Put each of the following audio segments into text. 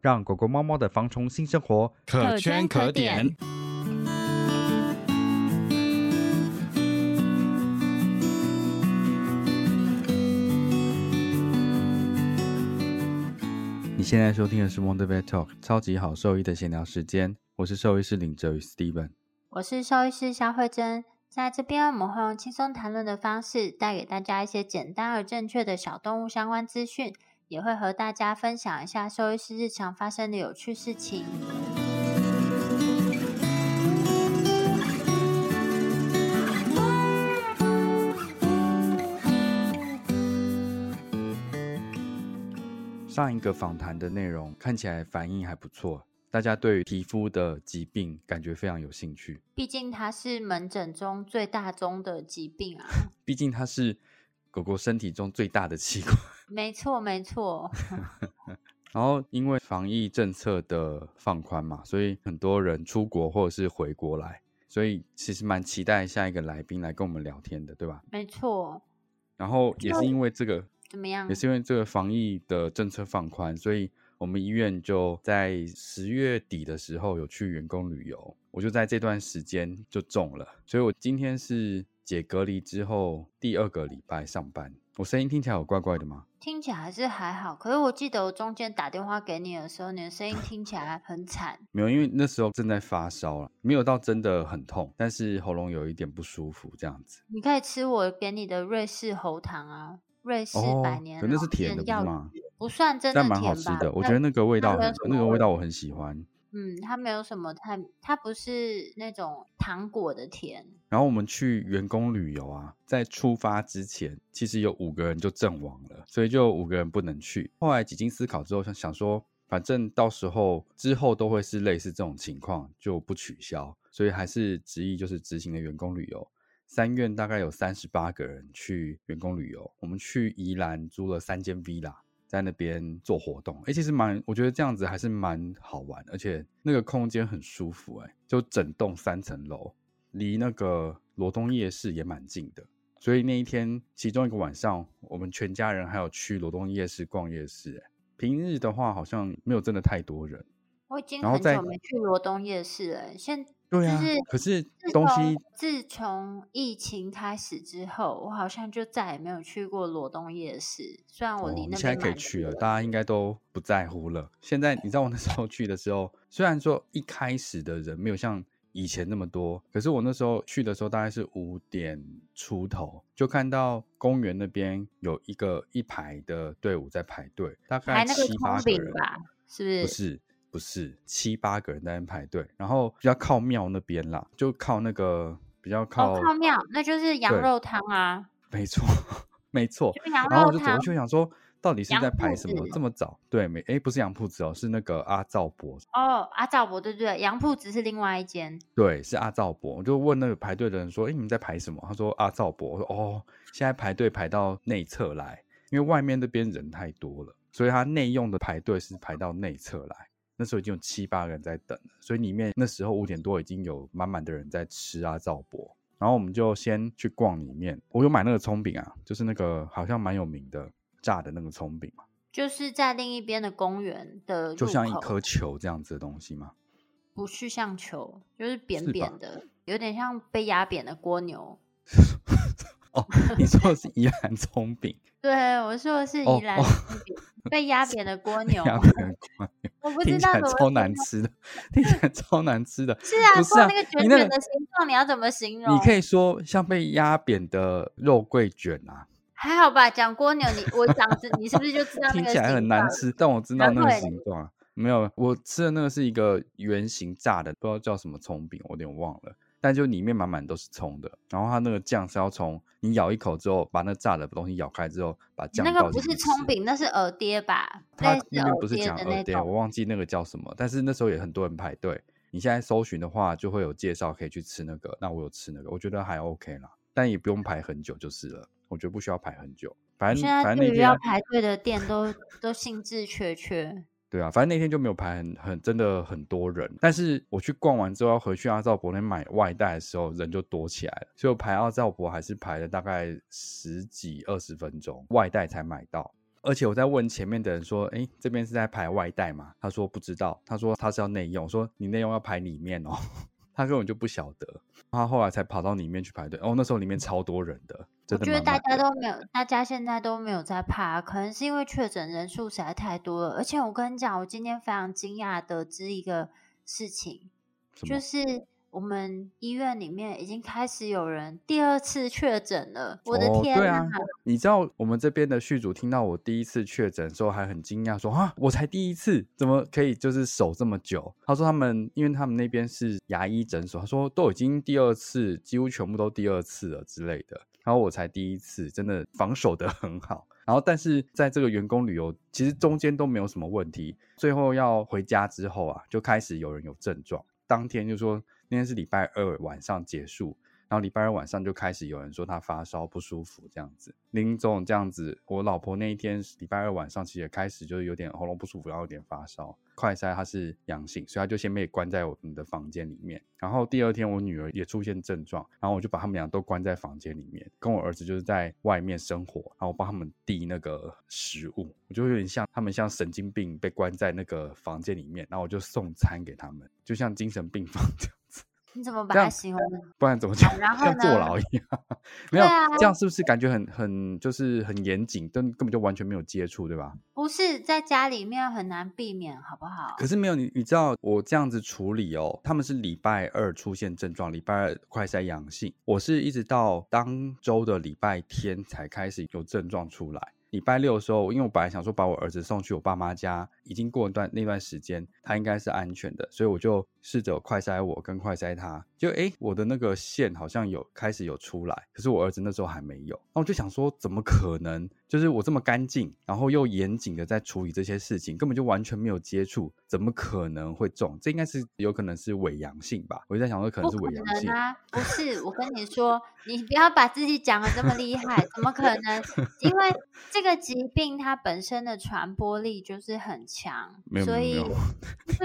让狗狗、猫猫的防虫新生活可圈可点。你现在收听的是《Wonder Vet Talk》超级好兽医的闲聊时间，我是兽医师林哲宇 Steven，我是兽医师肖慧珍，在这边我们会用轻松谈论的方式，带给大家一些简单而正确的小动物相关资讯。也会和大家分享一下兽医师日常发生的有趣事情。上一个访谈的内容看起来反应还不错，大家对皮肤的疾病感觉非常有兴趣。毕竟它是门诊中最大宗的疾病啊！毕竟它是。狗狗身体中最大的器官，没错没错。然后因为防疫政策的放宽嘛，所以很多人出国或者是回国来，所以其实蛮期待下一个来宾来跟我们聊天的，对吧？没错。然后也是因为这个怎么样？也是因为这个防疫的政策放宽，所以我们医院就在十月底的时候有去员工旅游，我就在这段时间就中了，所以我今天是。解隔离之后第二个礼拜上班，我声音听起来有怪怪的吗？听起来还是还好，可是我记得我中间打电话给你的时候，你的声音听起来很惨。没有，因为那时候正在发烧了，没有到真的很痛，但是喉咙有一点不舒服这样子。你可以吃我给你的瑞士喉糖啊，瑞士百年，可那是甜的吗？不算真的甜吧？蛮好吃的，我觉得那个味道，那个味道我很喜欢。嗯，它没有什么太，它不是那种糖果的甜。然后我们去员工旅游啊，在出发之前，其实有五个人就阵亡了，所以就五个人不能去。后来几经思考之后，想想说，反正到时候之后都会是类似这种情况，就不取消，所以还是执意就是执行了员工旅游。三院大概有三十八个人去员工旅游，我们去宜兰租了三间 villa。在那边做活动，哎，其实蛮，我觉得这样子还是蛮好玩，而且那个空间很舒服，哎，就整栋三层楼，离那个罗东夜市也蛮近的，所以那一天其中一个晚上，我们全家人还有去罗东夜市逛夜市，哎，平日的话好像没有真的太多人。我已经很久没去罗东夜市了，现对啊，可是东西自从疫情开始之后，我好像就再也没有去过罗东夜市。虽然我离那边现在可以去了，大家应该都不在乎了。现在你知道我那时候去的时候，虽然说一开始的人没有像以前那么多，可是我那时候去的时候大概是五点出头，就看到公园那边有一个一排的队伍在排队，大概七八个人吧，是不是？不是。不是七八个人在那排队，然后比较靠庙那边啦，就靠那个比较靠靠庙，那就是羊肉汤啊。没错，没错。然后我就走过去想说，到底是在排什么？这么早？对，没哎，不是杨铺子哦，是那个阿赵伯。哦，阿赵伯，对对对，羊铺子是另外一间。对，是阿赵伯。我就问那个排队的人说：“哎，你们在排什么？”他说：“阿赵伯。”我说：“哦，现在排队排到内侧来，因为外面那边人太多了，所以他内用的排队是排到内侧来。”那时候已经有七八个人在等了，所以里面那时候五点多已经有满满的人在吃啊，赵博。然后我们就先去逛里面，我有买那个葱饼啊，就是那个好像蛮有名的炸的那个葱饼嘛，就是在另一边的公园的，就像一颗球这样子的东西吗？不是像球，就是扁扁的，有点像被压扁的蜗牛。哦，你说的是宜兰葱饼？对，我说的是宜兰葱饼，被压扁的蜗牛。我不听知道怎么起来超难吃的，听起来超难吃的。是啊，不是啊那个卷卷的形状，你要怎么形容？你可以说像被压扁的肉桂卷啊，还好吧？讲蜗牛，你我讲是，你是不是就知道听起来很？难吃，但我知道那个形状啊。没有，我吃的那个是一个圆形炸的，不知道叫什么葱饼，我有点忘了。但就里面满满都是葱的，然后它那个酱是要从你咬一口之后，把那炸的东西咬开之后，把酱那个不。是葱饼，那是耳爹吧？他类似那边不是讲耳爹。我忘记那个叫什么，但是那时候也很多人排队。你现在搜寻的话，就会有介绍可以去吃那个。那我有吃那个，我觉得还 OK 啦，但也不用排很久就是了。我觉得不需要排很久，反正现在反正那天对于要排队的店都都兴致缺缺。对啊，反正那天就没有排很很真的很多人。但是我去逛完之后要回去阿照伯那买外带的时候，人就多起来了，所以我排阿照伯还是排了大概十几二十分钟，外带才买到。而且我在问前面的人说：“哎，这边是在排外带吗？”他说不知道，他说他是要内用。我说你内用要排里面哦，他根本就不晓得。他后来才跑到里面去排队。哦，那时候里面超多人的，我觉得大家都没有，大家现在都没有在怕，可能是因为确诊人数实在太多了。而且我跟你讲，我今天非常惊讶得知一个事情，就是我们医院里面已经开始有人第二次确诊了。我的哦天啊，你知道我们这边的续主听到我第一次确诊的时候，还很惊讶，说啊，我才第一次，怎么可以就是守这么久？他说他们，因为他们那边是牙医诊所，他说都已经第二次，几乎全部都第二次了之类的。然后我才第一次，真的防守的很好。然后，但是在这个员工旅游，其实中间都没有什么问题。最后要回家之后啊，就开始有人有症状。当天就说那天是礼拜二晚上结束，然后礼拜二晚上就开始有人说他发烧不舒服这样子，林总这样子。我老婆那一天礼拜二晚上其实也开始就是有点喉咙不舒服，然后有点发烧，快筛她是阳性，所以她就先被关在我们的房间里面。然后第二天我女儿也出现症状，然后我就把他们俩都关在房间里面，跟我儿子就是在外面生活，然后我帮他们递那个食物，我就有点像他们像神经病被关在那个房间里面，然后我就送餐给他们，就像精神病房这样子。你怎么把这样它形容的？不然怎么讲？然后像坐呢牢一样，没有、啊这样是不是感觉很很就是很严谨，但根本就完全没有接触，对吧？不是在家里面很难避免，好不好？可是没有你，你知道我这样子处理哦，他们是礼拜二出现症状，礼拜二快筛阳性，我是一直到当周的礼拜天才开始有症状出来。礼拜六的时候，因为我本来想说把我儿子送去我爸妈家，已经过一段那段时间，他应该是安全的，所以我就试着快塞我跟快塞他，就诶我的那个线好像有开始有出来，可是我儿子那时候还没有，那我就想说怎么可能？就是我这么干净，然后又严谨的在处理这些事情，根本就完全没有接触，怎么可能会中？这应该是有可能是伪阳性吧？我就在想说可能是伪阳性。不是，我跟你说，你不要把自己讲的这么厉害，怎么可能？因为这个疾病它本身的传播力就是很强没，有所以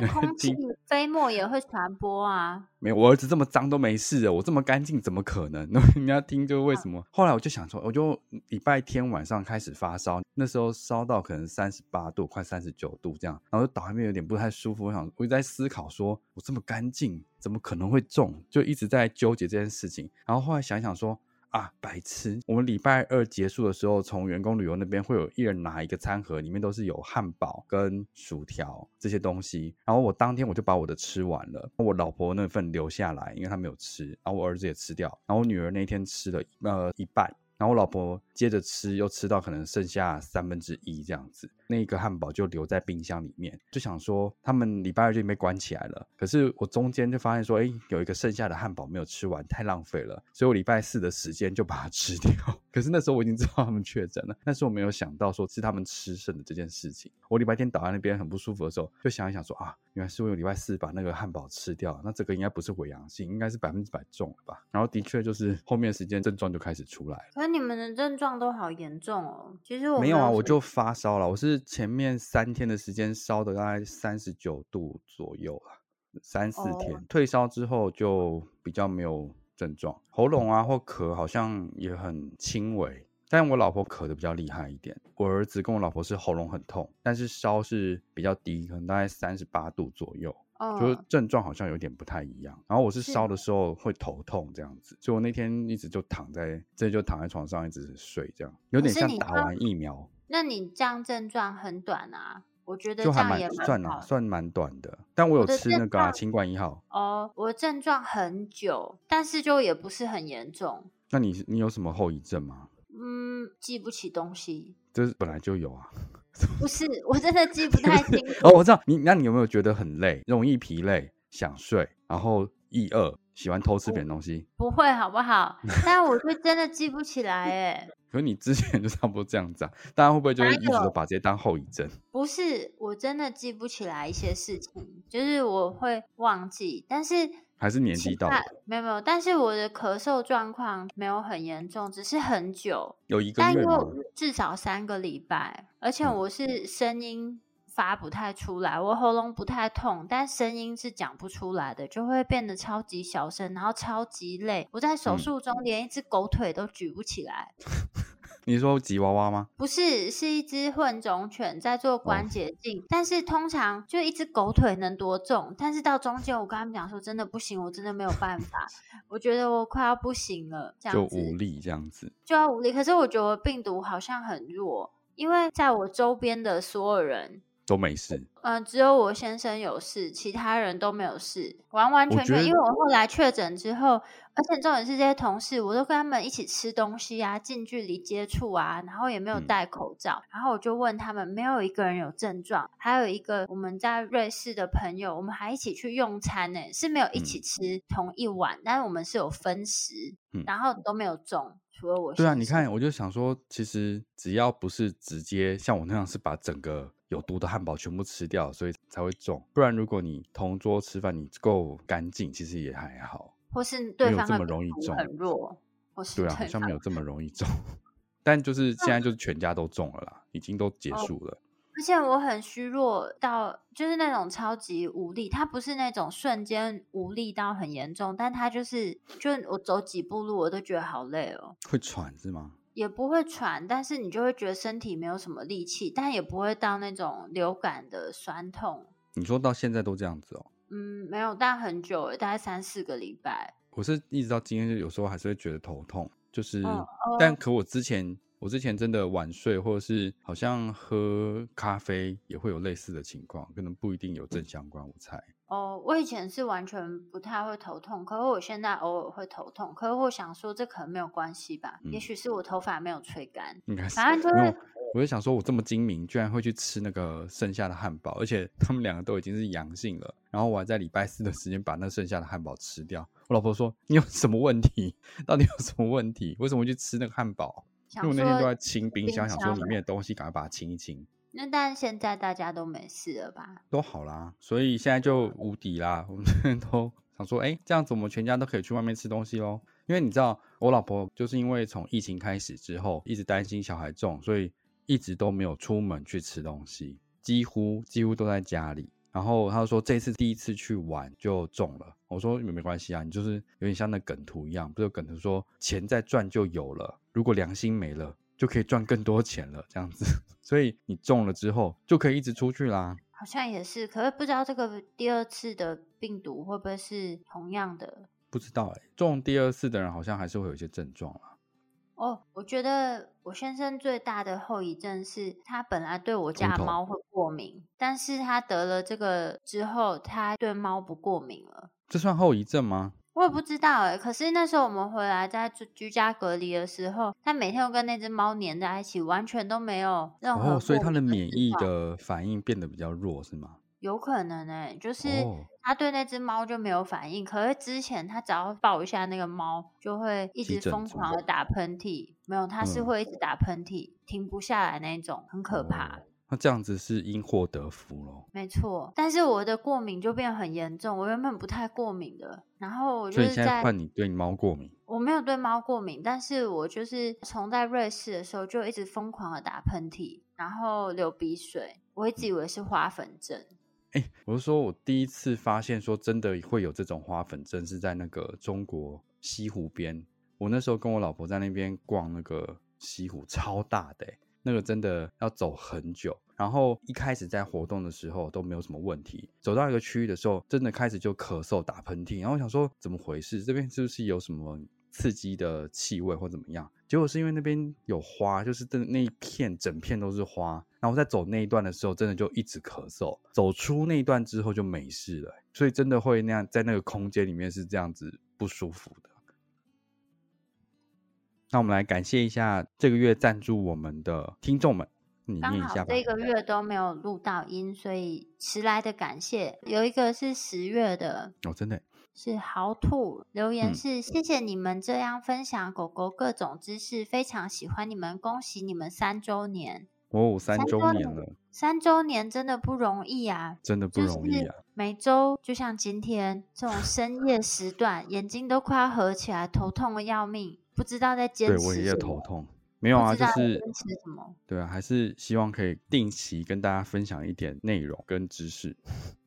空气飞沫也会传播啊。没有，我儿子这么脏都没事的，我这么干净怎么可能？那人家听就为什么？后来我就想说，我就礼拜天晚上开始发烧，那时候烧到可能三十八度，快三十九度这样，然后就倒那边有点不太舒服。我想，我就在思考说，我这么干净，怎么可能会中？就一直在纠结这件事情。然后后来想想说。啊，白痴！我们礼拜二结束的时候，从员工旅游那边会有一人拿一个餐盒，里面都是有汉堡跟薯条这些东西。然后我当天我就把我的吃完了，我老婆那份留下来，因为她没有吃。然后我儿子也吃掉，然后我女儿那天吃了呃一半，然后我老婆接着吃，又吃到可能剩下三分之一这样子。那个汉堡就留在冰箱里面，就想说他们礼拜二就被关起来了。可是我中间就发现说，哎，有一个剩下的汉堡没有吃完，太浪费了，所以我礼拜四的时间就把它吃掉。可是那时候我已经知道他们确诊了，但是我没有想到说是他们吃剩的这件事情。我礼拜天倒在那边很不舒服的时候，就想一想说啊，原来是我礼拜四把那个汉堡吃掉，那这个应该不是伪阳性，应该是百分之百中了吧？然后的确就是后面的时间症状就开始出来了。可是你们的症状都好严重哦。其实我没有啊，我就发烧了。我是前面三天的时间烧的大概三十九度左右了，三四天、哦退烧之后就比较没有症状，喉咙啊或咳好像也很轻微。但我老婆咳的比较厉害一点，我儿子跟我老婆是喉咙很痛，但是烧是比较低，可能大概三十八度左右。就是哦，症状好像有点不太一样，然后我是是烧的时候会头痛这样子，所以我那天一直就躺在，这就躺在床上一直睡，这样有点像打完疫苗。那你这样症状很短啊，我觉得就还这样也蛮算算蛮短的。但我有我的吃那个啊，状清冠一号。哦。我的症状很久，但是就也不是很严重。那你你有什么后遗症吗？嗯，记不起东西，这是本来就有啊。不是，我真的记不太清楚。哦，我知道你，那你有没有觉得很累，容易疲累，想睡，然后易饿，喜欢偷吃别人东西？不会好不好？但我就真的记不起来哎。可是你之前 就差不多这样子啊，大家会不会就是一直都把这些当后遗症？不是，我真的记不起来一些事情，就是我会忘记，但是还是年纪到了？没有没有，但是我的咳嗽状况没有很严重，只是很久，有一个但月吗？至少三个礼拜，而且嗯我是声音发不太出来，我喉咙不太痛，但声音是讲不出来的，就会变得超级小声，然后超级累。我在手嗯术中连一只狗腿都举不起来。你说吉娃娃吗？不是，是一只混种犬在哦做关节镜，但是通常就一只狗腿能多重？但是到中间，我跟他们讲说，真的不行，我真的没有办法，我觉得我快要不行了，这就样子无力这样子。就要无力。可是我觉得病毒好像很弱，因为在我周边的所有人，都没事，嗯、只有我先生有事，其他人都没有事，完完全全。因为我后来确诊之后，而且重点是这些同事，我都跟他们一起吃东西啊，近距离接触啊，然后也没有嗯戴口罩。然后我就问他们，没有一个人有症状，还有一个我们在瑞士的朋友，我们还一起去用餐呢，是没有一起嗯吃同一碗，但是我们是有分食，嗯然后都没有中，除了我。对啊，你看，，我就想说，其实只要不是直接像我那样是把整个有毒的汉堡全部吃掉，所以才会中。不然如果你同桌吃饭你够干净，其实也还好。或是对有这么容易中很弱，或是对啊，好像没有这么容易中。但就是现在就是全家都中了啦，已经都结哦束了。而且我很虚弱到就是那种超级无力，它不是那种瞬间无力到很严重，但它就是就我走几步路我都觉得好累哦，会喘是吗？也不会喘，但是你就会觉得身体没有什么力气，但也不会到那种流感的酸痛。你说到现在都这样子哦？嗯，没有，但很久了，大概三四个礼拜。我是一直到今天，就有时候还是会觉得头痛，就是，哦但可我之前，我之前真的晚睡，或者是好像喝咖啡也会有类似的情况，可能不一定有正相关，我猜。哦，我以前是完全不太会头痛，可是我现在偶尔会头痛，可是我想说这可能没有关系吧，也嗯许是我头发没有吹干。应该是，反正就是，我就想说，我这么精明，居然会去吃那个剩下的汉堡，而且他们两个都已经是阳性了，然后我还在礼拜四的时间把那剩下的汉堡吃掉。我老婆说：“你有什么问题？到底有什么问题？为什么会去吃那个汉堡？”因为我那天都在清冰箱，想说里面的东西赶快把它清一清。那但现在大家都没事了吧？都好啦，所以现在就无敌啦。我们现在都想说，哎、这样子我们全家都可以去外面吃东西喽。因为你知道，我老婆就是因为从疫情开始之后，一直担心小孩重，所以一直都没有出门去吃东西，几乎几乎都在家里。然后她说，这次第一次去玩就中了。我说没关系啊，你就是有点像那梗图一样，不是梗图说钱再赚就有了，如果良心没了，就可以赚更多钱了，这样子。所以你中了之后，就可以一直出去啦。好像也是，可是不知道这个第二次的病毒会不会是同样的？不知道哎、中第二次的人好像还是会有一些症状啦。哦，我觉得我先生最大的后遗症是他本来对我家猫会过敏，但是他得了这个之后，他对猫不过敏了。这算后遗症吗？我也不知道哎、可是那时候我们回来在居居家隔离的时候，他每天都跟那只猫黏在一起，完全都没有任何哦，所以他的免疫的反应变得比较弱，是吗？有可能哎、就是哦他对那只猫就没有反应，可是之前他只要抱一下那个猫，就会一直疯狂的打喷嚏。没有，他是嗯会一直打喷嚏，停不下来那种，很可怕。哦那这样子是因祸得福喽。没错，但是我的过敏就变很严重，我原本不太过敏的，然后我就所以你现在是在换你对猫过敏，我没有对猫过敏，但是我就是从在瑞士的时候就一直疯狂的打喷嚏，然后流鼻水，我一直以为是花粉症。哎、我是说我第一次发现说真的会有这种花粉症，是在那个中国西湖边。我那时候跟我老婆在那边逛那个西湖，超大的、欸，那个真的要走很久。然后一开始在活动的时候都没有什么问题，走到一个区域的时候，真的开始就咳嗽、打喷嚏。然后我想说怎么回事？这边是不是有什么刺激的气味或怎么样？结果是因为那边有花，就是的那一片整片都是花，然后在走那一段的时候，真的就一直咳嗽，走出那一段之后就没事了，所以真的会那样在那个空间里面是这样子不舒服的。那我们来感谢一下这个月赞助我们的听众们，你刚念一下吧。好这个月都没有录到音，所以迟来的感谢有一个是十月的，哦，真的，是豪兔留言嗯是、谢谢你们这样分享狗狗各种知识，非常喜欢你们，恭喜你们三周年！哦，三三周年了，三周年真的不容易啊，真的不容易啊。就是每周就像今天这种深夜时段，眼睛都快要合起来，头痛的要命，不知道在坚持对持我也有头什么，痛，没有啊，就是坚持什么。对啊，还是希望可以定期跟大家分享一点内容跟知识。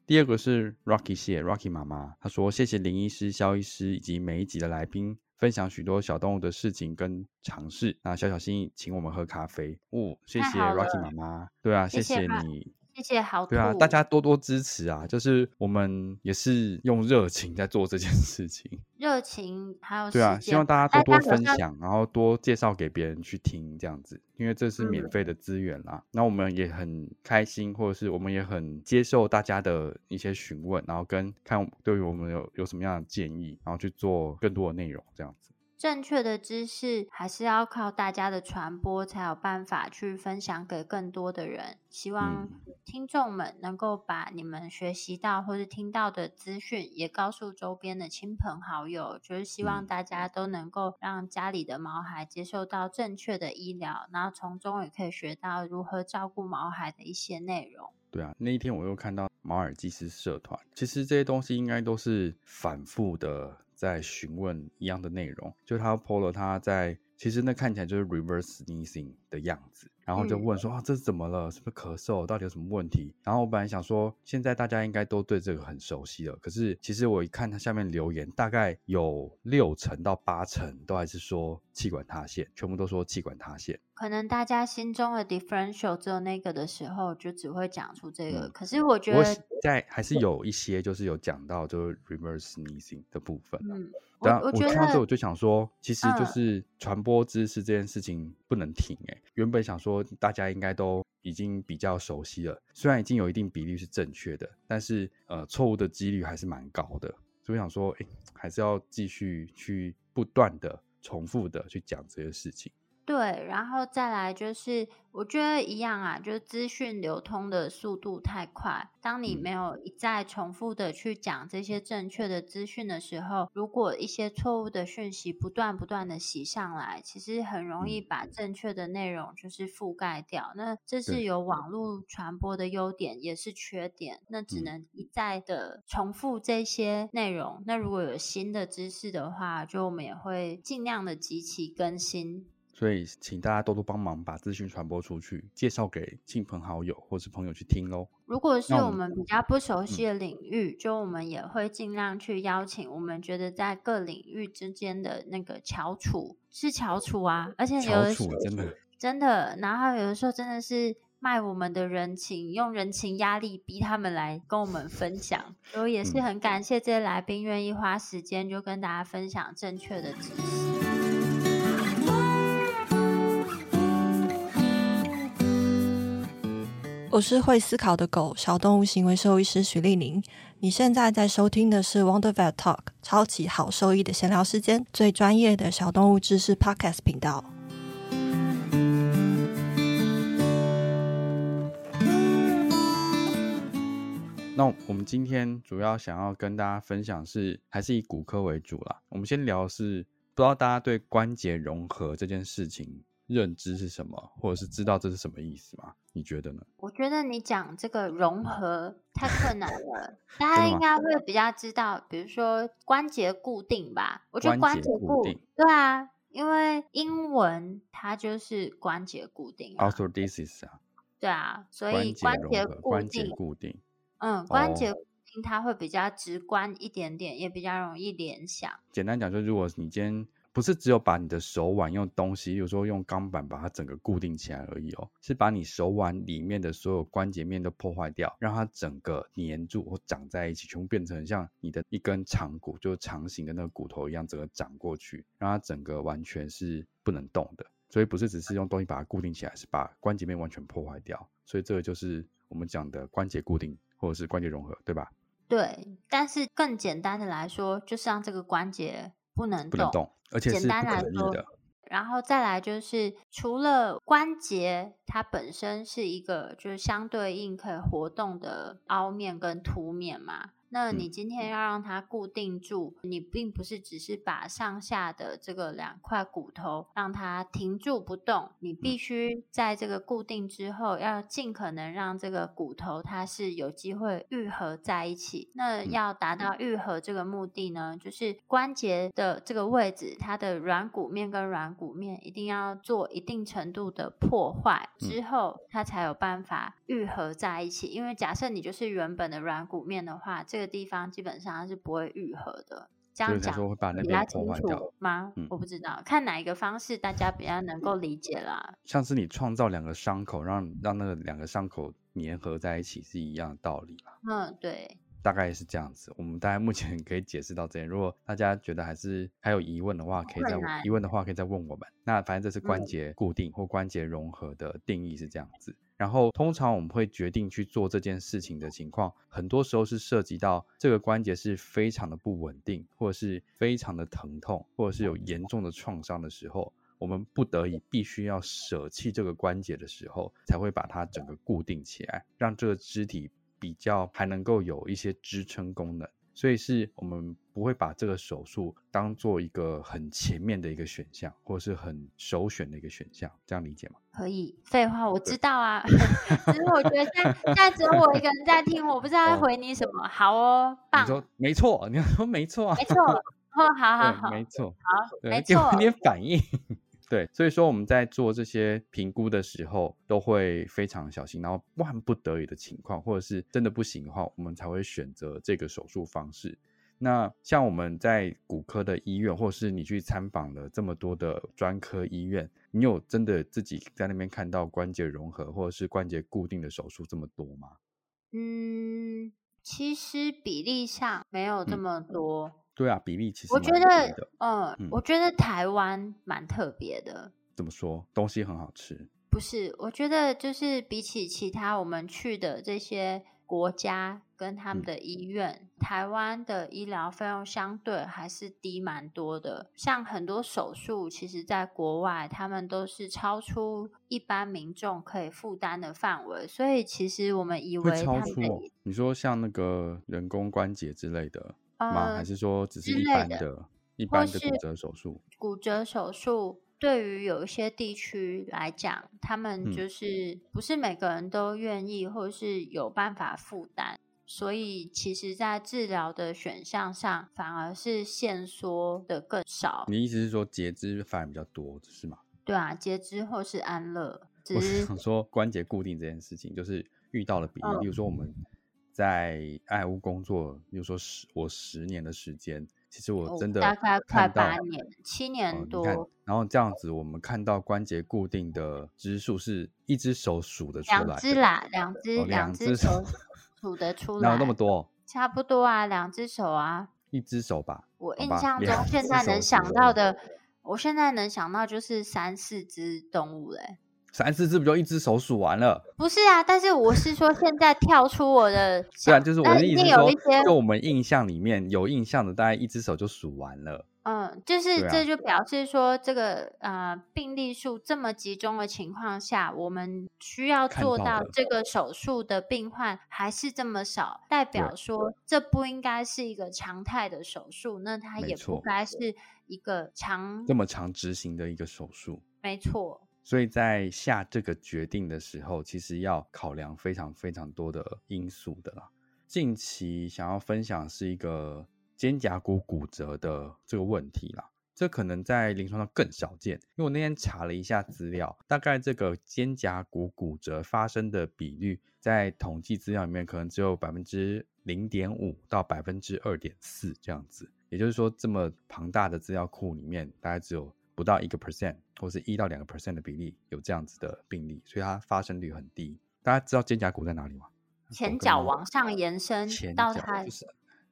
第二个是 Rocky 谢 Rocky 妈妈，她说谢谢林医师、肖医师以及每一集的来宾，分享许多小动物的事情跟尝试。那小小心意请我们喝咖啡，哦，谢谢 Rocky 妈妈，对啊，谢谢你。谢谢好兔，对啊，大家多多支持啊！就是我们也是用热情在做这件事情。热情还有对啊，希望大家多多分享，然后多介绍给别人去听，这样子，因为这是免嗯费的资源啦。那我们也很开心，或者是我们也很接受大家的一些询问，然后跟看对于我们有有什么样的建议，然后去做更多的内容，这样子。正确的知识还是要靠大家的传播，才有办法去分享给更多的人。希望嗯听众们能够把你们学习到或是听到的资讯，也告诉周边的亲朋好友。就是希望嗯大家都能够让家里的毛孩接受到正确的医疗，然后从中也可以学到如何照顾毛孩的一些内容。对啊，那一天我又看到马尔济斯社团，其实这些东西应该都是反复的在询问一样的内容，就他 PO 了他在，其实那看起来就是 reverse sneezing 的样子，然后就嗯问说、啊这是怎么了？是不是咳嗽？到底有什么问题？然后我本来想说，现在大家应该都对这个很熟悉了，可是其实我一看他下面留言，大概有六成到八成都还是说气管塌陷，全部都说气管塌陷。可能大家心中的 differential 只有那个的时候，就只会讲出这个。嗯可是我觉得，在还是有一些就是有讲到就是 reverse sneezing 的部分啊。嗯，对啊，我我觉得看到这我就想说，其实就嗯是传播知识这件事情不能停诶、原本想说大家应该都已经比较熟悉了，虽然已经有一定比例是正确的，但是呃错误的几率还是蛮高的。所以想说，诶，还是要继续去不断的重复的去讲这些事情。对，然后再来就是，我觉得一样啊，就是资讯流通的速度太快。当你嗯没有一再重复的去讲这些正确的资讯的时候，如果一些错误的讯息不断不断的洗上来，其实很容易嗯把正确的内容就是覆盖掉。那这是对有网络传播的优点，也是缺点。那只嗯能一再的重复这些内容。那如果有新的知识的话，就我们也会尽量的及其更新。所以，请大家多多帮忙把资讯传播出去，介绍给亲朋好友或是朋友去听喽。如果是我们们比较不熟悉的领域，就我们也会尽量去邀请我们觉得在各领域之间的那个翘楚，是翘楚啊，而且有的时候真的真的，然后有的时候真的是卖我们的人情，用人情压力逼他们来跟我们分享，所以也是嗯很感谢这些来宾愿意花时间就跟大家分享正确的知识。我是会思考的狗，小动物行为兽医师徐丽玲。你现在在收听的是 Wonder Vet Talk，超级好兽医的闲聊时间，最专业的小动物知识 Podcast 频道。那我们今天主要想要跟大家分享是，还是以骨科为主啦。我们先聊是，不知道大家对关节融合这件事情认知是什么，或者是知道这是什么意思吗？你觉得呢？我觉得你讲这个融合太困难了，大家应该会比较知道，比如说关节固定吧。我觉得关关节固定对啊，因为英文它就是关节固定啊，orthodesis 啊，对啊，所以关节融合，关节固定，嗯，关节哦固定它会比较直观一点点，也比较容易联想。简单讲，就如果你今天不是只有把你的手腕用东西，比如说用钢板把它整个固定起来而已哦，是把你手腕里面的所有关节面都破坏掉，让它整个粘住或长在一起，全部变成像你的一根长骨，就是长形的那个骨头一样，整个长过去，让它整个完全是不能动的。所以不是只是用东西把它固定起来，是把关节面完全破坏掉。所以这个就是我们讲的关节固定或者是关节融合，对吧？对，但是更简单的来说，就是让这个关节不能不能动，而且是不简单来说可逆的。然后再来就是，除了关节它本身是一个就是相对应可以活动的凹面跟凸面嘛，那嗯你今天要让它固定住，你并不是只是把上下的这个两块骨头让它停住不动，你嗯必须在这个固定之后，要尽可能让这个骨头它是有机会愈合在一起。那嗯要达到愈合这个目的呢，就是关节的这个位置，它的软骨面跟软骨面一定要做一定程度的破坏嗯之后，它才有办法愈合在一起。因为假设你就是原本的软骨面的话，这个地方基本上是不会愈合的。这样讲说会把那比较边破清坏掉。楚吗？嗯我不知道，看哪一个方式大家比较能够理解啦。像是你创造两个伤口，让让那个两个伤口粘合在一起是一样的道理啦。嗯，对，大概是这样子。我们大概目前 可以解释到这里。如果大家觉得还是还有疑问的话，可以再疑问的话可以再问我们。那反正这是关嗯节固定或关节融合的定义是这样子。然后通常我们会决定去做这件事情的情况，很多时候是涉及到这个关节是非常的不稳定，或者是非常的疼痛，或者是有严重的创伤的时候。我们不得已必须要舍弃这个关节的时候，才会把它整个固定起来，让这个肢体比较还能够有一些支撑功能。所以是我们不会把这个手术当做一个很前面的一个选项，或者是很首选的一个选项，这样理解吗？可以。废话，我知道啊，只是我觉得现在现在只有我一个人在听，我不知道要哦回你什么。好哦，棒，你说没错，你说没错啊，没错。哦，好好好，，没错，好，没错给我一。点反应。对，所以说我们在做这些评估的时候，都会非常小心，然后万不得已的情况，或者是真的不行的话，我们才会选择这个手术方式。那像我们在骨科的医院，或是你去参访了这么多的专科医院，你有真的自己在那边看到关节融合或者是关节固定的手术这么多吗？嗯，其实比例上没有这嗯么多。对啊，比例其实我觉得的。，嗯嗯，我觉得台湾蛮特别的。怎么说？东西很好吃，不是，我觉得就是比起其他我们去的这些国家跟他们嗯的医院，台湾的医疗费用相对还是低蛮多的。像很多手术，其实在国外他们都是超出一般民众可以负担的范围，所以其实我们以会为他们超出哦。你说像那个人工关节之类的吗？呃还是说只是一般的、一般的骨折手术？骨折手术对于有一些地区来讲，他们嗯就是不是每个人都愿意或是有办法负担，所以其实，在治疗的选项上，反而是限缩的更少。你意思是说截肢反而比较多，是吗？对啊，截肢或是安乐，只我是是想说关节固定这件事情，就是遇到了比例，嗯例如说我们在爱屋工作，比如说十我十年的时间，其实我哦真的大概快八年、七哦年多，，然后这样子，我们看到关节固定的只数是一只手数得出来的，两只啦，两只哦两只只手手 数得出来，哪有那么多？差不多啊，两只手啊。一只手吧。我印象中现在能想到的，我现在能想到就是三四只动物嘞。三四只不就一只手数完了？不是啊，但是我是说现在跳出我的 对啊，就是我一的意思有一些，就我们印象里面有印象的，大概一只手就数完了。嗯，就是这就表示说这个呃病例数这么集中的情况下，我们需要做到这个手术的病患还是这么少，代表说这不应该是一个常态的手术，那它也不该是一个常这，么长执行的一个手术，没错，所以在下这个决定的时候，其实要考量非常非常多的因素的啦。近期想要分享是一个肩胛骨骨折的这个问题啦。这可能在临床上更少见，因为我那天查了一下资料，大概这个肩胛骨骨折发生的比率，在统计资料里面可能只有百分之零点五到百分之二点四这样子。也就是说，这么庞大的资料库里面，大概只有不到一个 percent，或是一到两个 percent 的比例有这样子的病例，所以它发生率很低。大家知道肩胛骨在哪里吗？前脚往上延伸前到它就是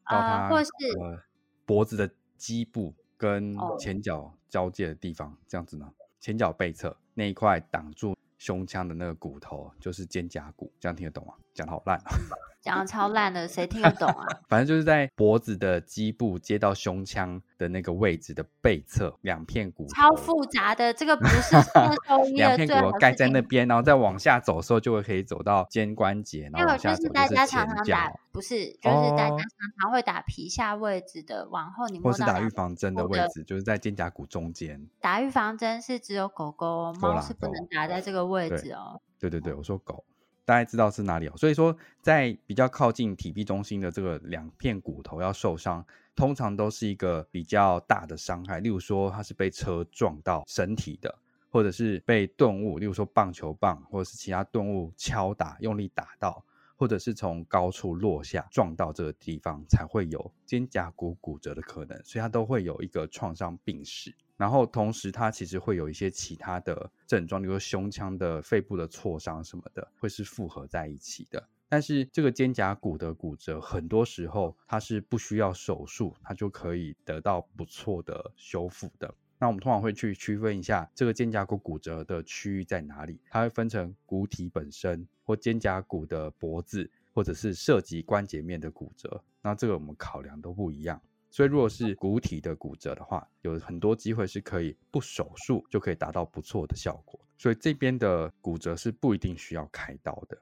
到它、呃或是呃脖子的基部跟哦前脚交界的地方，这样子呢？前脚背侧那一块挡住胸腔的那个骨头，就是肩胛骨，这样听得懂吗？讲的好烂啊！讲的超烂的，谁听得懂啊？反正就是在脖子的基部接到胸腔的那个位置的背侧，两片骨超复杂的，这个不是 兽医两片的最好骨头盖在那边，然后再往下走的时候，就会可以走到肩关节，然没有，后往下走就是大家常常打，，不是，就是大家哦常常会打皮下位置的，往后你摸到或是打预防针的位置，就是在肩胛骨中间。打预防针是只有狗狗哦，猫是不能打在这个位置哦。对对对，我说狗，大家知道是哪里哦。所以说，在比较靠近体壁中心的这个两片骨头要受伤，通常都是一个比较大的伤害，例如说它是被车撞到身体的，或者是被钝物，例如说棒球棒或者是其他钝物敲打，用力打到。或者是从高处落下撞到这个地方，才会有肩胛骨骨折的可能，所以它都会有一个创伤病史。然后同时，它其实会有一些其他的症状，比如胸腔的、肺部的挫伤什么的，会是复合在一起的。但是这个肩胛骨的骨折，很多时候它是不需要手术，它就可以得到不错的修复的。那我们通常会去区分一下这个肩胛骨骨折的区域在哪里，它会分成骨体本身或肩胛骨的脖子，或者是涉及关节面的骨折。那这个我们考量都不一样。所以，如果是骨体的骨折的话，有很多机会是可以不手术就可以达到不错的效果。所以这边的骨折是不一定需要开刀的。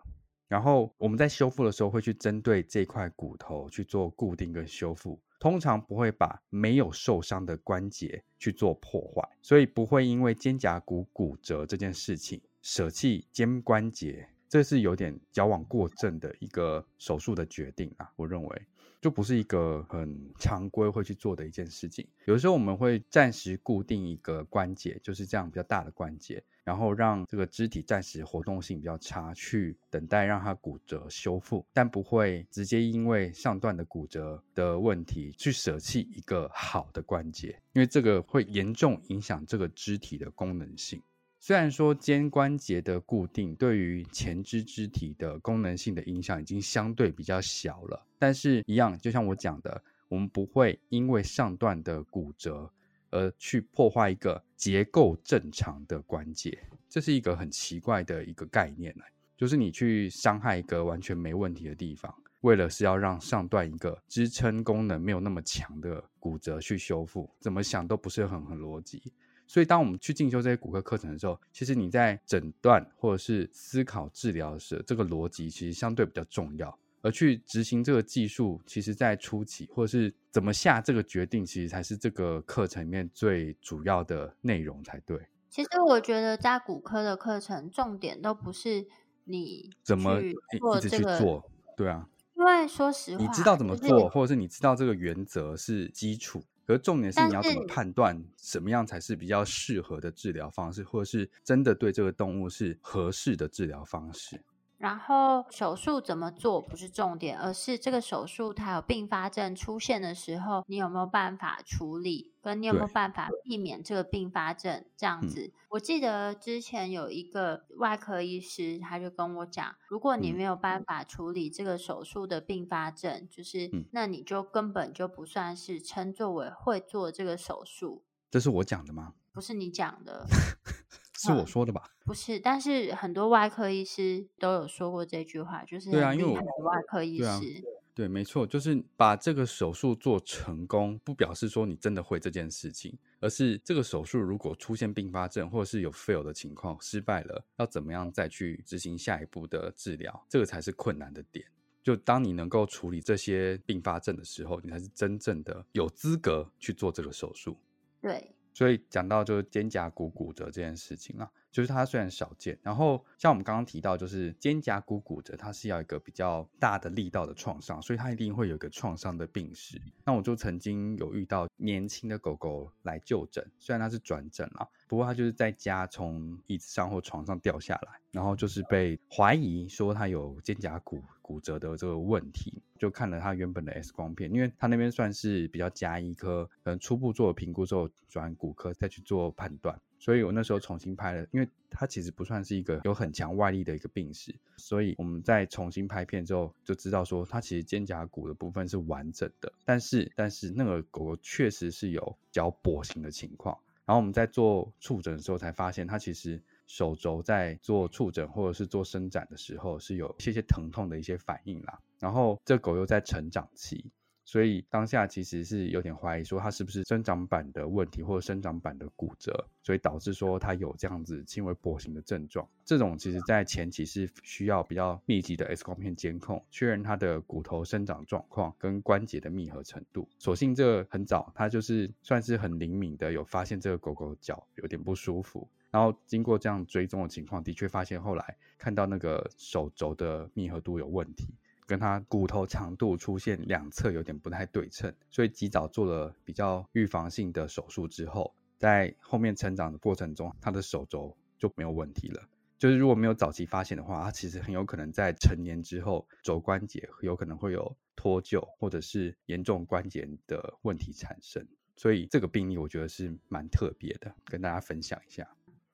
然后我们在修复的时候会去针对这块骨头去做固定跟修复，通常不会把没有受伤的关节去做破坏，所以不会因为肩胛骨骨折这件事情舍弃肩关节，这是有点矫枉过正的一个手术的决定啊，我认为。就不是一个很常规会去做的一件事情。有时候我们会暂时固定一个关节，就是这样比较大的关节，然后让这个肢体暂时活动性比较差，去等待让它骨折修复，但不会直接因为上段的骨折的问题去舍弃一个好的关节，因为这个会严重影响这个肢体的功能性。虽然说肩关节的固定对于前肢肢体的功能性的影响已经相对比较小了，但是一样，就像我讲的，我们不会因为上段的骨折而去破坏一个结构正常的关节，这是一个很奇怪的一个概念呢，就是你去伤害一个完全没问题的地方，为了是要让上段一个支撑功能没有那么强的骨折去修复，怎么想都不是很很逻辑。所以，当我们去进修这些骨科课程的时候，其实你在诊断或者是思考治疗时，这个逻辑其实相对比较重要。而去执行这个技术，其实在初期或者是怎么下这个决定，其实才是这个课程里面最主要的内容才对。其实我觉得在骨科的课程，重点都不是你怎么做这个，去做？对啊，因为说实话，你知道怎么就是做，或者是你知道这个原则是基础。可是重点是你要怎么判断什么样才是比较适合的治疗方式，或者是真的对这个动物是合适的治疗方式。然后手术怎么做不是重点，而是这个手术它有并发症出现的时候，你有没有办法处理，跟你有没有对办法避免这个并发症这样嗯子。我记得之前有一个外科医师，他就跟我讲，如果你嗯没有办法处理这个手术的并发症，就是、嗯那你就根本就不算是称作为会做这个手术，这是我讲的吗？不是你讲的。是我嗯说的吧？不是，但是很多外科医师都有说过这句话，就是对啊因为我外科医师。对，没错，就是把这个手术做成功，不表示说你真的会这件事情，而是这个手术如果出现并发症，或者是有 fail 的情况，失败了，要怎么样再去执行下一步的治疗，这个才是困难的点。就当你能够处理这些并发症的时候，你才是真正的有资格去做这个手术。对，所以讲到就是肩胛骨骨折这件事情啊，就是它虽然少见，然后像我们刚刚提到，就是肩胛骨骨折，它是要一个比较大的力道的创伤，所以它一定会有一个创伤的病史。那我就曾经有遇到年轻的狗狗来就诊，虽然它是转诊了，不过它就是在家从椅子上或床上掉下来，然后就是被怀疑说它有肩胛骨骨折的这个问题，就看了它原本的 X 光片，因为它那边算是比较加医科，可能初步做了评估之后转骨科再去做判断。所以我那时候重新拍了，因为它其实不算是一个有很强外力的一个病史，所以我们在重新拍片之后就知道说，它其实肩胛骨的部分是完整的，但是但是那个狗狗确实是有脚跛型的情况，然后我们在做触诊的时候才发现，它其实手肘在做触诊或者是做伸展的时候是有一些些疼痛的一些反应啦。然后这狗又在成长期。所以当下其实是有点怀疑，说它是不是生长板的问题，或者生长板的骨折，所以导致说它有这样子轻微跛行的症状。这种其实在前期是需要比较密集的 X 光片监控，确认它的骨头生长状况跟关节的密合程度。所幸这很早，它就是算是很灵敏的，有发现这个狗狗脚有点不舒服，然后经过这样追踪的情况，的确发现后来看到那个手肘的密合度有问题。跟他骨头长度出现两侧有点不太对称，所以及早做了比较预防性的手术之后，在后面成长的过程中，他的手肘就没有问题了。就是如果没有早期发现的话，他其实很有可能在成年之后，肘关节有可能会有脱臼或者是严重关节的问题产生。所以这个病例我觉得是蛮特别的，跟大家分享一下。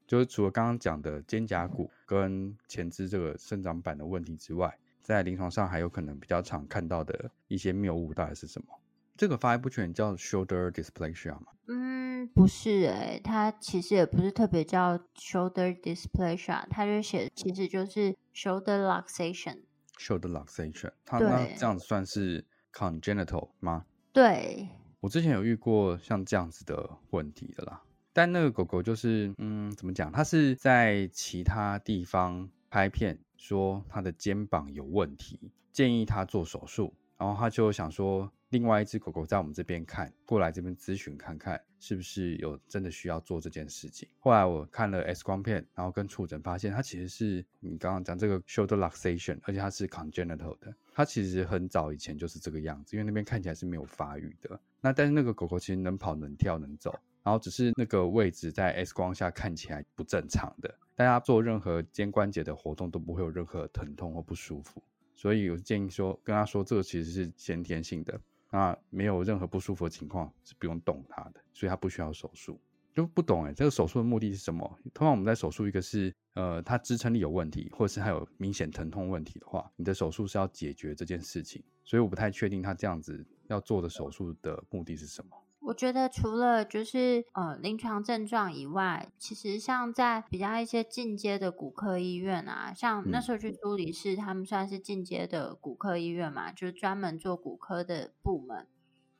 就是除了刚刚讲的肩胛骨跟前肢这个生长板的问题之外，在临床上还有可能比较常看到的一些谬误到底是什么？这个发育不全叫 shoulder dysplasia 吗？嗯，不是诶，它其实也不是特别叫 shoulder dysplasia，它就写其实就是 shoulder luxation。shoulder luxation，它那这样子算是 congenital 吗？对，我之前有遇过像这样子的问题的啦，但那个狗狗就是嗯，怎么讲？它是在其他地方拍片。说他的肩膀有问题，建议他做手术。然后他就想说，另外一只狗狗在我们这边看过来这边咨询看看，是不是有真的需要做这件事情。后来我看了 X 光片，然后跟触诊发现，它其实是你刚刚讲这个 shoulder luxation，而且它是 congenital 的。它其实很早以前就是这个样子，因为那边看起来是没有发育的。那但是那个狗狗其实能跑能跳能走。然后只是那个位置在 X 光下看起来不正常的，大家做任何肩关节的活动都不会有任何疼痛或不舒服，所以我建议说跟他说这个其实是先天性的，那没有任何不舒服的情况是不用动它的，所以它不需要手术。就不懂哎，这个手术的目的是什么？通常我们在手术一个是呃它支撑力有问题，或者是还有明显疼痛问题的话，你的手术是要解决这件事情，所以我不太确定他这样子要做的手术的目的是什么。我觉得除了就是呃临床症状以外，其实像在比较一些进阶的骨科医院啊，像那时候去苏黎世，他们算是进阶的骨科医院嘛，就是专门做骨科的部门。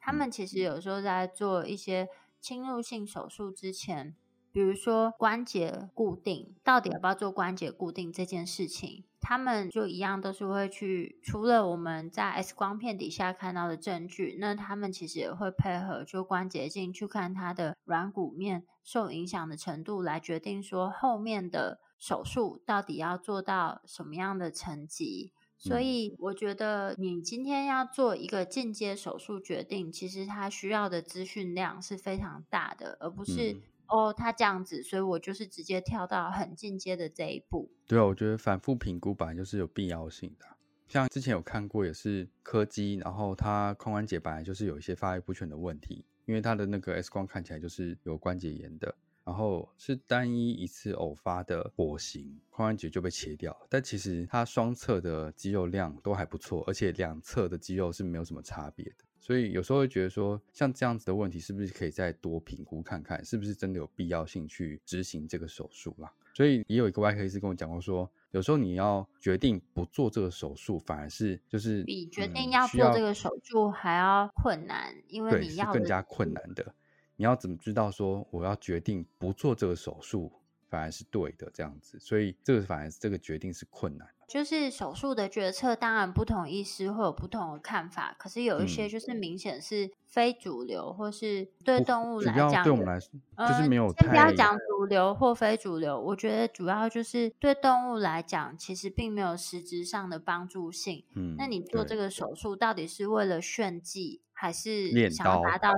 他们其实有时候在做一些侵入性手术之前，比如说关节固定，到底要不要做关节固定这件事情。他们就一样都是会去，除了我们在 X 光片底下看到的证据，那他们其实也会配合就关节镜去看它的软骨面受影响的程度，来决定说后面的手术到底要做到什么样的层级。所以我觉得你今天要做一个进阶手术决定，其实它需要的资讯量是非常大的，而不是。哦，他这样子，所以我就是直接跳到很进阶的这一步。对啊，我觉得反复评估本来就是有必要性的。像之前有看过，也是柯基，然后它髋关节本来就是有一些发育不全的问题，因为它的那个 X 光看起来就是有关节炎的，然后是单一一次偶发的跛行，髋关节就被切掉。但其实它双侧的肌肉量都还不错，而且两侧的肌肉是没有什么差别的。所以有时候会觉得说，像这样子的问题，是不是可以再多评估看看，是不是真的有必要性去执行这个手术啦？所以也有一个外科医师跟我讲过，说有时候你要决定不做这个手术，反而是就是比决定要做这个手术还要困难，因为你要更加困难的。你要怎么知道说我要决定不做这个手术？反而是对的，这样子，所以这个反而是这个决定是困难。就是手术的决策，当然不同医师会有不同的看法，可是有一些就是明显是非主流，或是对动物来讲，对我们来说就是没有。先不要讲主流或非主流，我觉得主要就是对动物来讲，其实并没有实质上的帮助性。嗯，那你做这个手术到底是为了炫技，还是想要达到？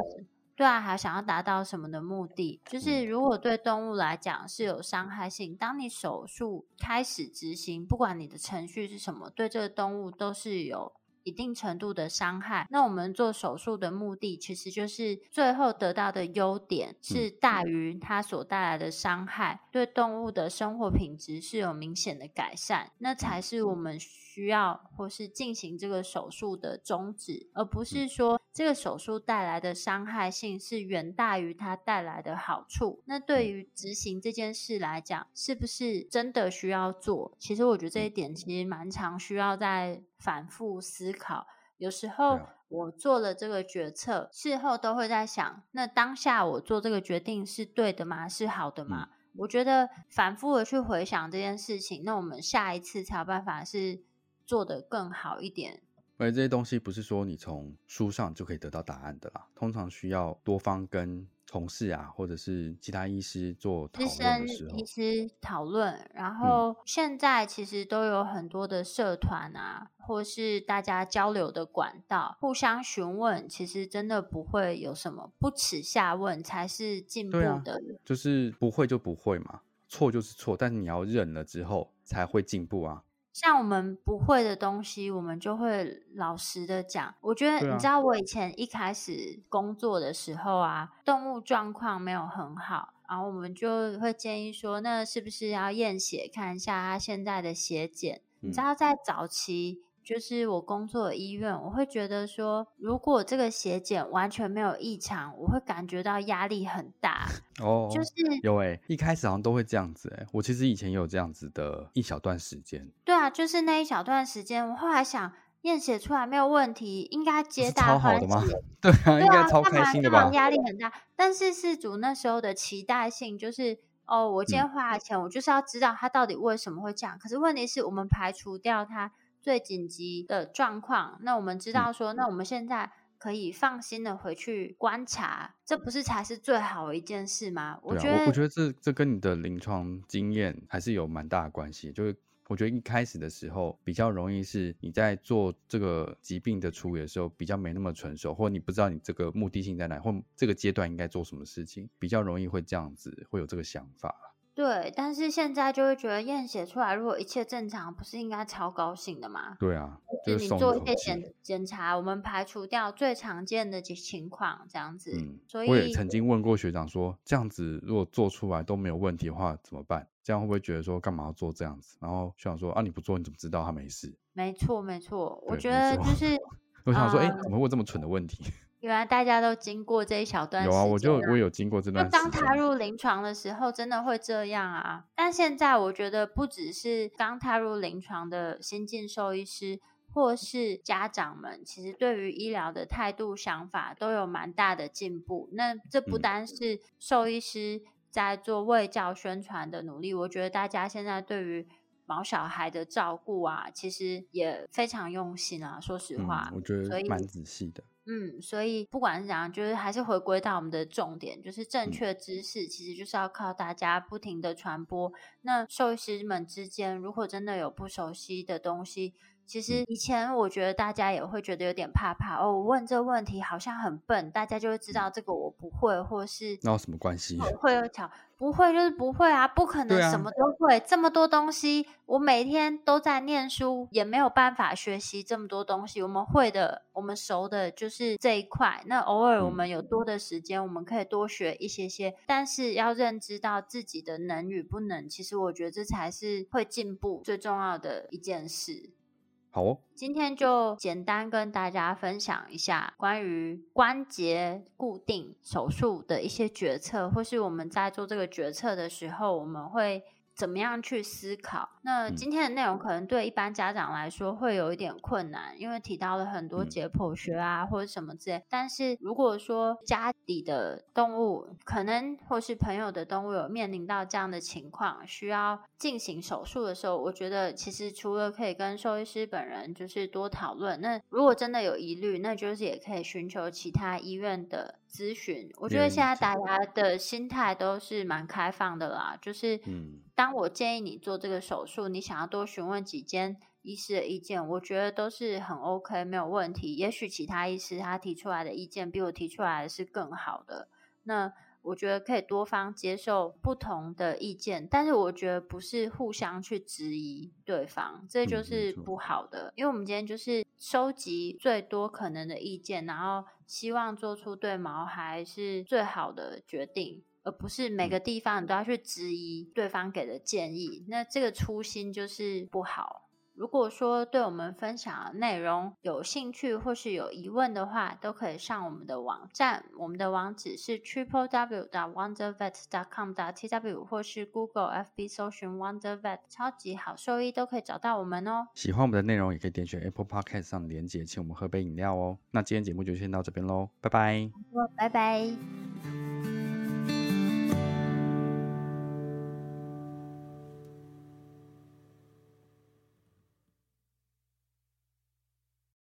对啊，还想要达到什么的目的？就是如果对动物来讲是有伤害性，当你手术开始执行，不管你的程序是什么，对这个动物都是有。一定程度的伤害，那我们做手术的目的，其实就是最后得到的优点是大于它所带来的伤害，对动物的生活品质是有明显的改善，那才是我们需要或是进行这个手术的宗旨，而不是说这个手术带来的伤害性是远大于它带来的好处。那对于执行这件事来讲，是不是真的需要做？其实我觉得这一点其实蛮常需要在反复思考。有时候我做了这个决策，事后都会在想：那当下我做这个决定是对的吗？是好的吗？我觉得反复的去回想这件事情，那我们下一次才有办法是做得更好一点。而这些东西不是说你从书上就可以得到答案的啦，通常需要多方跟。同事啊，或者是其他医师做讨论的时候，医师讨论。然后现在其实都有很多的社团啊，或是大家交流的管道，互相询问，其实真的不会有什么不耻下问才是进步的。就是不会就不会嘛，错就是错，但是你要认了之后才会进步啊。像我们不会的东西，我们就会老实的讲。我觉得，你知道，我以前一开始工作的时候啊，动物状况没有很好，然后我们就会建议说，那是不是要验血看一下它现在的血检？你知道，在早期。就是我工作的医院，我会觉得说，如果这个血检完全没有异常，我会感觉到压力很大。哦，就是有诶，一开始好像都会这样子诶。我其实以前也有这样子的一小段时间。对啊，就是那一小段时间，我后来想验血出来没有问题，应该皆大欢喜。对啊，应该超开心的吧？压力很大，但是事主那时候的期待性就是，哦，我今天花了钱，我就是要知道他到底为什么会这样。可是问题是我们排除掉他。最紧急的状况，那我们知道说，那我们现在可以放心的回去观察，这不是才是最好的一件事吗？我觉得，我觉得这这跟你的临床经验还是有蛮大的关系。就是我觉得一开始的时候比较容易是你在做这个疾病的处理的时候比较没那么成熟，或你不知道你这个目的性在哪，或这个阶段应该做什么事情，比较容易会这样子会有这个想法。对，但是现在就会觉得验血出来，如果一切正常，不是应该超高兴的吗？对啊，就是你做一些检检查，我们排除掉最常见的情况，这样子。嗯，所以我也曾经问过学长说，这样子如果做出来都没有问题的话怎么办？这样会不会觉得说干嘛要做这样子？然后学长说啊，你不做你怎么知道他没事？没错，没错，我觉得就是 我想说，哎，怎么会问这么蠢的问题？原来大家都经过这一小段，有啊，我就我有经过这段。就刚踏入临床的时候，真的会这样啊。但现在我觉得，不只是刚踏入临床的新进兽医师，或是家长们，其实对于医疗的态度、想法都有蛮大的进步。那这不单是兽医师在做卫教宣传的努力，我觉得大家现在对于毛小孩的照顾啊，其实也非常用心啊。说实话，我觉得蛮仔细的。嗯，所以不管是怎样，就是还是回归到我们的重点，就是正确知识，其实就是要靠大家不停的传播。那兽医师们之间，如果真的有不熟悉的东西，其实以前我觉得大家也会觉得有点怕怕哦。我问这个问题好像很笨，大家就会知道这个我不会，或是那有什么关系？会有巧不会就是不会啊，不可能什么都会。这么多东西，我每天都在念书，也没有办法学习这么多东西。我们会的，我们熟的就是这一块。那偶尔我们有多的时间，我们可以多学一些些。但是要认知到自己的能与不能，其实我觉得这才是会进步最重要的一件事。好哦，今天就简单跟大家分享一下关于关节固定手术的一些决策，或是我们在做这个决策的时候，我们会。怎么样去思考？那今天的内容可能对一般家长来说会有一点困难，因为提到了很多解剖学啊或者什么之类。但是如果说家里的动物可能或是朋友的动物有面临到这样的情况，需要进行手术的时候，我觉得其实除了可以跟兽医师本人就是多讨论，那如果真的有疑虑，那就是也可以寻求其他医院的。咨询，我觉得现在大家的心态都是蛮开放的啦。就是，当我建议你做这个手术，你想要多询问几间医师的意见，我觉得都是很 OK，没有问题。也许其他医师他提出来的意见比我提出来的是更好的，那。我觉得可以多方接受不同的意见，但是我觉得不是互相去质疑对方，这就是不好的。因为我们今天就是收集最多可能的意见，然后希望做出对毛孩是最好的决定，而不是每个地方你都要去质疑对方给的建议。那这个初心就是不好。如果说对我们分享的内容有兴趣或是有疑问的话，都可以上我们的网站，我们的网址是 triple w dot wondervet dot com dot tw，或是 Google FB 搜寻 Wondervet 超级好兽医都可以找到我们哦。喜欢我们的内容，也可以点选 Apple Podcast 上的连结，请我们喝杯饮料哦。那今天节目就先到这边喽，拜拜。拜拜。